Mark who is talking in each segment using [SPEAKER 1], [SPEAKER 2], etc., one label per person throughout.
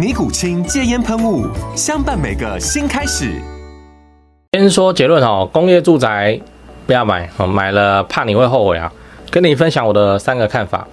[SPEAKER 1] 尼古清戒烟喷雾，相伴每个新开始。
[SPEAKER 2] 先说结论哦，工业住宅不要买，买了怕你会后悔啊。跟你分享我的三个看法。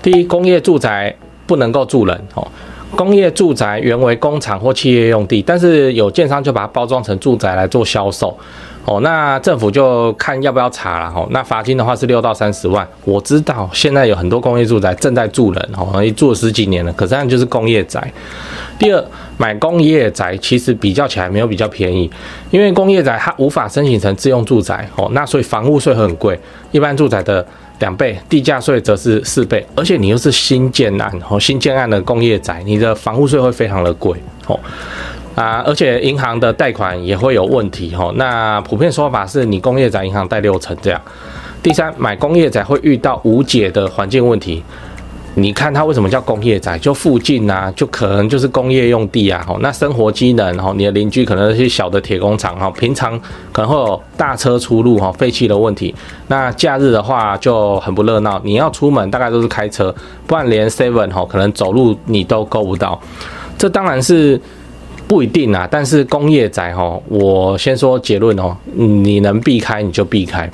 [SPEAKER 2] 第一，工业住宅不能够住人哦。工业住宅原为工厂或企业用地，但是有建商就把它包装成住宅来做销售。哦，那政府就看要不要查了哈。那罚金的话是六到三十万。我知道现在有很多工业住宅正在住人哦，也住了十几年了，可是那就是工业宅。第二，买工业宅其实比较起来没有比较便宜，因为工业宅它无法申请成自用住宅哦，那所以房屋税很贵，一般住宅的两倍，地价税则是四倍，而且你又是新建案哦，新建案的工业宅，你的房屋税会非常的贵哦。啊，而且银行的贷款也会有问题哈。那普遍说法是你工业宅银行贷六成这样。第三，买工业宅会遇到无解的环境问题。你看它为什么叫工业宅？就附近啊，就可能就是工业用地啊。那生活机能哈，你的邻居可能是小的铁工厂哈，平常可能会有大车出入哈，废气的问题。那假日的话就很不热闹，你要出门大概都是开车，不然连 seven 哈，可能走路你都够不到。这当然是。不一定啊，但是工业宅哈，我先说结论哦，你能避开你就避开。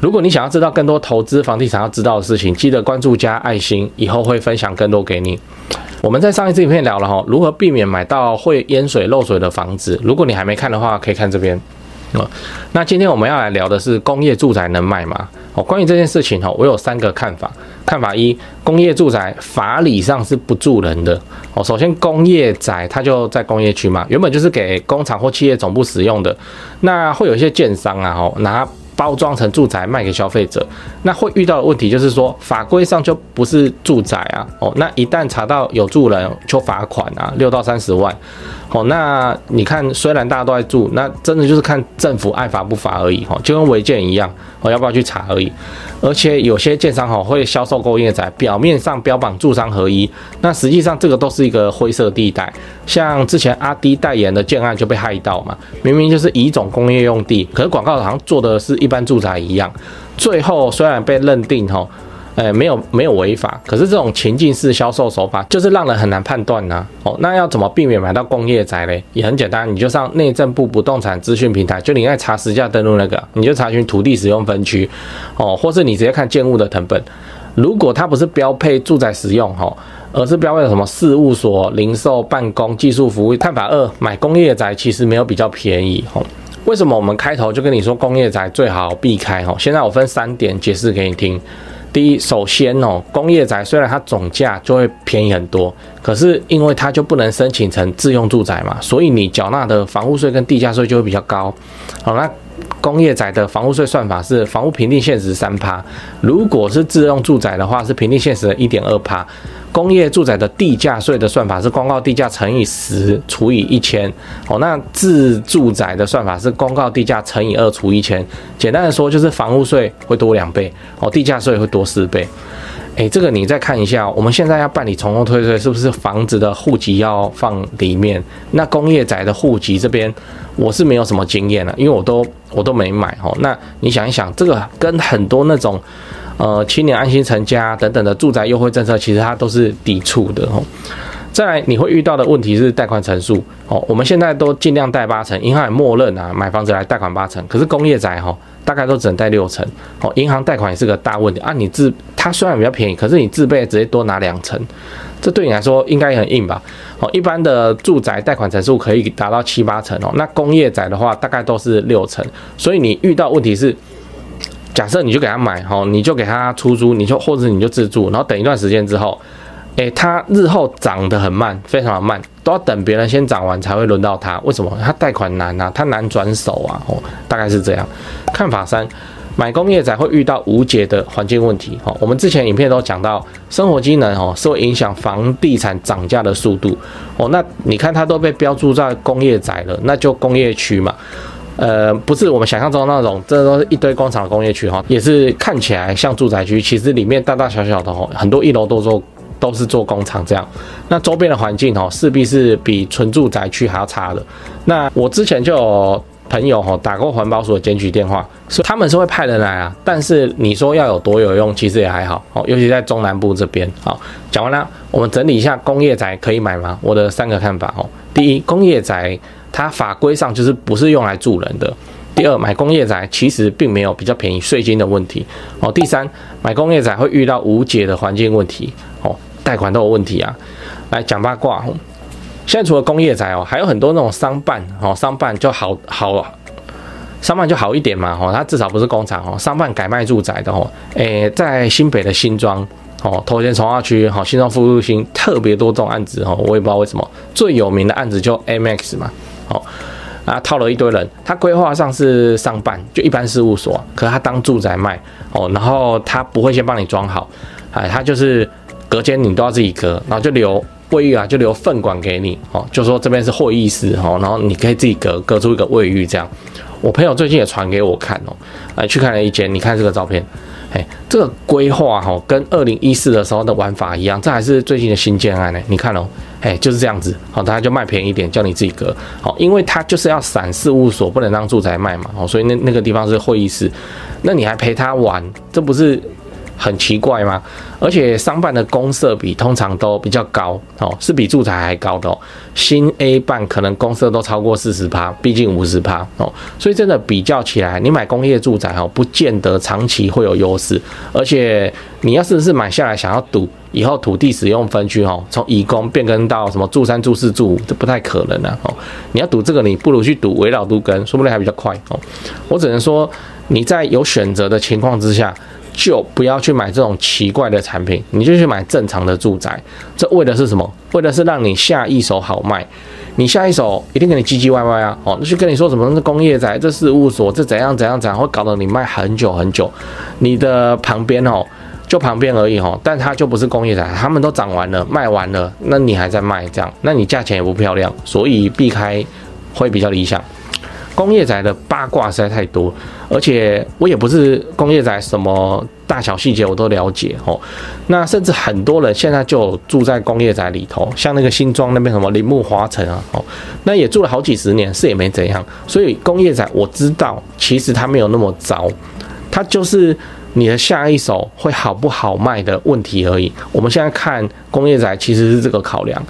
[SPEAKER 2] 如果你想要知道更多投资房地产要知道的事情，记得关注加爱心，以后会分享更多给你。我们在上一次影片聊了哈，如何避免买到会淹水漏水的房子。如果你还没看的话，可以看这边。那今天我们要来聊的是工业住宅能卖吗？哦，关于这件事情哈，我有三个看法。看法一，工业住宅法理上是不住人的哦。首先，工业宅它就在工业区嘛，原本就是给工厂或企业总部使用的。那会有一些建商啊，哦，拿包装成住宅卖给消费者。那会遇到的问题就是说，法规上就不是住宅啊，哦，那一旦查到有住人，就罚款啊，六到三十万。哦，那你看，虽然大家都在住，那真的就是看政府爱罚不罚而已，哈，就跟违建一样，哦，要不要去查而已。而且有些建商哈会销售工业宅，表面上标榜住商合一，那实际上这个都是一个灰色地带。像之前阿迪代言的建案就被害到嘛，明明就是乙种工业用地，可是广告好像做的是一般住宅一样，最后虽然被认定哈。哎，没有没有违法，可是这种情境式销售手法就是让人很难判断呐。哦，那要怎么避免买到工业宅嘞？也很简单，你就上内政部不动产资讯平台，就你在查实价登录那个，你就查询土地使用分区，哦，或是你直接看建物的成本。如果它不是标配住宅使用，哈，而是标配什么事务所、零售、办公、技术服务。看法二，买工业宅其实没有比较便宜，哈。为什么我们开头就跟你说工业宅最好避开？哈，现在我分三点解释给你听。第一，首先哦，工业宅虽然它总价就会便宜很多，可是因为它就不能申请成自用住宅嘛，所以你缴纳的房屋税跟地价税就会比较高。好，那工业宅的房屋税算法是房屋评定现值三趴，如果是自用住宅的话是评定现值的一点二趴。工业住宅的地价税的算法是公告地价乘以十除以一千，哦，那自住宅的算法是公告地价乘以二除一千。简单的说，就是房屋税会多两倍，哦，地价税会多四倍。诶，这个你再看一下，我们现在要办理从后退税，是不是房子的户籍要放里面？那工业宅的户籍这边，我是没有什么经验了，因为我都我都没买，哦。那你想一想，这个跟很多那种。呃，青年安心成家等等的住宅优惠政策，其实它都是抵触的哦。再来，你会遇到的问题是贷款成数哦。我们现在都尽量贷八成，银行也默认啊，买房子来贷款八成。可是工业宅哈，大概都只能贷六成哦。银行贷款也是个大问题啊。你自它虽然比较便宜，可是你自备直接多拿两成，这对你来说应该也很硬吧？哦，一般的住宅贷款成数可以达到七八成哦，那工业宅的话大概都是六成，所以你遇到问题是，假设你就给他买，哦，你就给他出租，你就或者你就自住，然后等一段时间之后，诶，他日后涨得很慢，非常的慢，都要等别人先涨完才会轮到他。为什么？他贷款难啊，他难转手啊，哦，大概是这样。看法三。买工业宅会遇到无解的环境问题，哈，我们之前影片都讲到，生活机能哦是会影响房地产涨价的速度，哦，那你看它都被标注在工业宅了，那就工业区嘛，呃，不是我们想象中的那种，这都是一堆工厂的工业区哈，也是看起来像住宅区，其实里面大大小小的哦，很多一楼都做都是做工厂这样，那周边的环境哦势必是比纯住宅区还要差的，那我之前就有。朋友哈打过环保署的检举电话，所以他们是会派人来啊。但是你说要有多有用，其实也还好哦。尤其在中南部这边。好，讲完了，我们整理一下工业宅可以买吗？我的三个看法哦。第一，工业宅它法规上就是不是用来住人的。第二，买工业宅其实并没有比较便宜税金的问题哦。第三，买工业宅会遇到无解的环境问题哦，贷款都有问题啊。来讲八卦。现在除了工业宅哦，还有很多那种商办哦，商办就好好，商办就好一点嘛哦，它至少不是工厂哦，商办改卖住宅的哦，诶，在新北的新庄哦，头前重划区好，新庄复复兴特别多这种案子哦，我也不知道为什么，最有名的案子就 MX 嘛，哦啊套了一堆人，他规划上是商办，就一般事务所，可是他当住宅卖哦，然后他不会先帮你装好，哎，他就是隔间你都要自己隔，然后就留。卫浴啊，就留粪管给你哦，就说这边是会议室哦，然后你可以自己隔隔出一个卫浴这样。我朋友最近也传给我看哦，来去看了一间，你看这个照片，哎，这个规划哈跟二零一四的时候的玩法一样，这还是最近的新建案呢。你看哦，哎，就是这样子，好，他就卖便宜点，叫你自己隔，好，因为他就是要散事务所，不能当住宅卖嘛，哦，所以那那个地方是会议室，那你还陪他玩，这不是？很奇怪吗？而且商办的公设比通常都比较高哦，是比住宅还高的哦。新 A 办可能公设都超过四十趴，毕竟五十趴哦。所以真的比较起来，你买工业住宅哦，不见得长期会有优势。而且你要是是买下来想要赌以后土地使用分区哦，从乙公变更到什么住三、住四、住五，这不太可能啊哦。你要赌这个，你不如去赌围绕都更，说不定还比较快哦。我只能说你在有选择的情况之下。就不要去买这种奇怪的产品，你就去买正常的住宅。这为的是什么？为的是让你下一手好卖。你下一手一定给你唧唧歪歪啊！哦，那就跟你说什么是工业宅，这事务所，这怎样怎样怎样，会搞得你卖很久很久。你的旁边哦，就旁边而已哦，但它就不是工业宅，他们都涨完了，卖完了，那你还在卖这样，那你价钱也不漂亮，所以避开会比较理想。工业宅的八卦实在太多，而且我也不是工业宅什么大小细节我都了解哦。那甚至很多人现在就住在工业宅里头，像那个新庄那边什么林木华城啊，哦，那也住了好几十年，是也没怎样。所以工业宅我知道，其实它没有那么糟，它就是。你的下一手会好不好卖的问题而已。我们现在看工业宅其实是这个考量。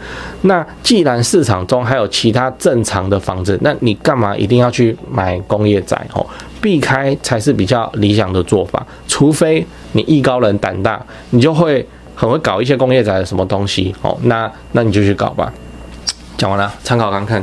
[SPEAKER 2] 那既然市场中还有其他正常的房子，那你干嘛一定要去买工业宅？哦，避开才是比较理想的做法。除非你艺高人胆大，你就会很会搞一些工业宅的什么东西。哦，那那你就去搞吧。讲完了，参考看看。